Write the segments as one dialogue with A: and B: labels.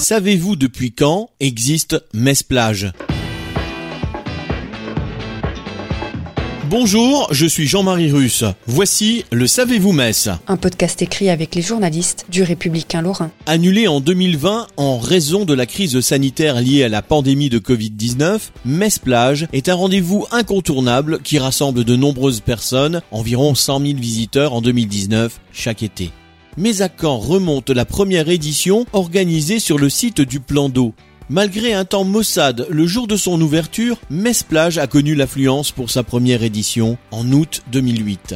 A: Savez-vous depuis quand existe Metz-Plage Bonjour, je suis Jean-Marie Russe. Voici le Savez-vous Metz
B: Un podcast écrit avec les journalistes du Républicain Lorrain.
A: Annulé en 2020 en raison de la crise sanitaire liée à la pandémie de Covid-19, Metz-Plage est un rendez-vous incontournable qui rassemble de nombreuses personnes, environ 100 000 visiteurs en 2019 chaque été mais à quand remonte la première édition organisée sur le site du plan d'eau? Malgré un temps maussade le jour de son ouverture, Metz Plage a connu l'affluence pour sa première édition en août 2008.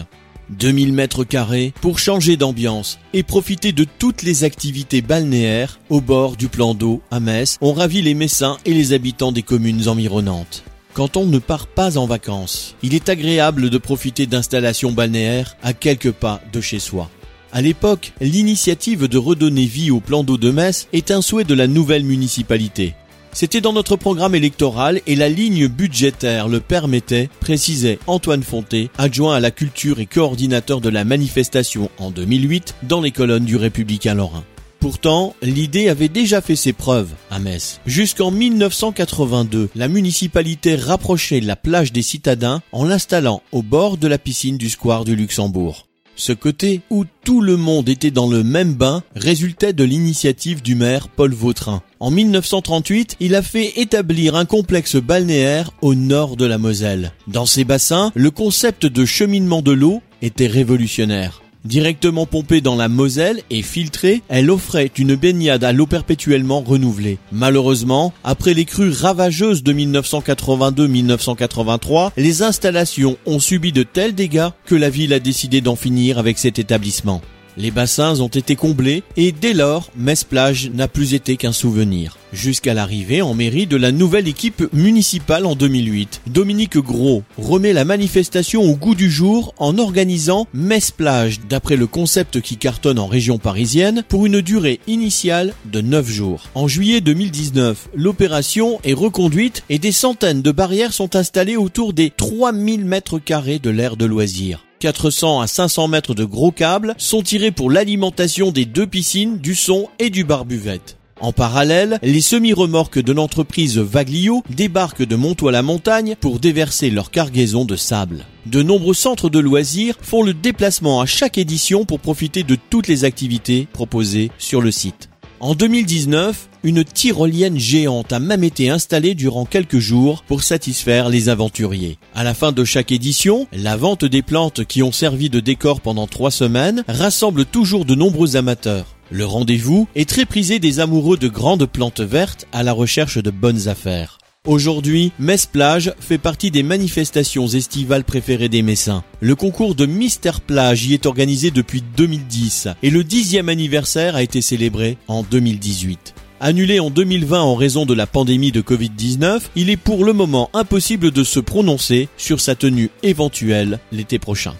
A: 2000 mètres carrés pour changer d'ambiance et profiter de toutes les activités balnéaires au bord du plan d'eau à Metz ont ravi les Messins et les habitants des communes environnantes. Quand on ne part pas en vacances, il est agréable de profiter d'installations balnéaires à quelques pas de chez soi. À l'époque, l'initiative de redonner vie au plan d'eau de Metz est un souhait de la nouvelle municipalité. C'était dans notre programme électoral et la ligne budgétaire le permettait, précisait Antoine Fonté, adjoint à la culture et coordinateur de la manifestation en 2008 dans les colonnes du Républicain Lorrain. Pourtant, l'idée avait déjà fait ses preuves à Metz. Jusqu'en 1982, la municipalité rapprochait la plage des citadins en l'installant au bord de la piscine du square du Luxembourg. Ce côté où tout le monde était dans le même bain résultait de l'initiative du maire Paul Vautrin. En 1938, il a fait établir un complexe balnéaire au nord de la Moselle. Dans ces bassins, le concept de cheminement de l'eau était révolutionnaire. Directement pompée dans la Moselle et filtrée, elle offrait une baignade à l'eau perpétuellement renouvelée. Malheureusement, après les crues ravageuses de 1982-1983, les installations ont subi de tels dégâts que la ville a décidé d'en finir avec cet établissement. Les bassins ont été comblés et dès lors, Metz-Plage n'a plus été qu'un souvenir. Jusqu'à l'arrivée en mairie de la nouvelle équipe municipale en 2008. Dominique Gros remet la manifestation au goût du jour en organisant Metz-Plage d'après le concept qui cartonne en région parisienne pour une durée initiale de 9 jours. En juillet 2019, l'opération est reconduite et des centaines de barrières sont installées autour des 3000 mètres carrés de l'aire de loisirs. 400 à 500 mètres de gros câbles sont tirés pour l'alimentation des deux piscines, du son et du bar-buvette. En parallèle, les semi-remorques de l'entreprise Vaglio débarquent de Montois-la-Montagne pour déverser leur cargaison de sable. De nombreux centres de loisirs font le déplacement à chaque édition pour profiter de toutes les activités proposées sur le site. En 2019, une tyrolienne géante a même été installée durant quelques jours pour satisfaire les aventuriers. À la fin de chaque édition, la vente des plantes qui ont servi de décor pendant trois semaines rassemble toujours de nombreux amateurs. Le rendez-vous est très prisé des amoureux de grandes plantes vertes à la recherche de bonnes affaires. Aujourd'hui, Metz Plage fait partie des manifestations estivales préférées des Messins. Le concours de Mister Plage y est organisé depuis 2010 et le dixième anniversaire a été célébré en 2018. Annulé en 2020 en raison de la pandémie de Covid-19, il est pour le moment impossible de se prononcer sur sa tenue éventuelle l'été prochain.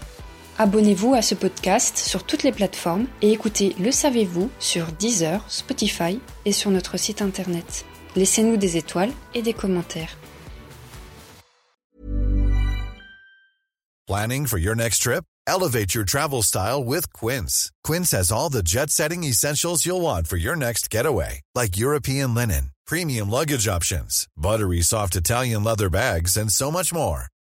B: Abonnez-vous à ce podcast sur toutes les plateformes et écoutez Le Savez-vous sur Deezer, Spotify et sur notre site internet. Laissez-nous des étoiles et des commentaires.
C: Planning for your next trip? Elevate your travel style with Quince. Quince has all the jet setting essentials you'll want for your next getaway, like European linen, premium luggage options, buttery soft Italian leather bags, and so much more.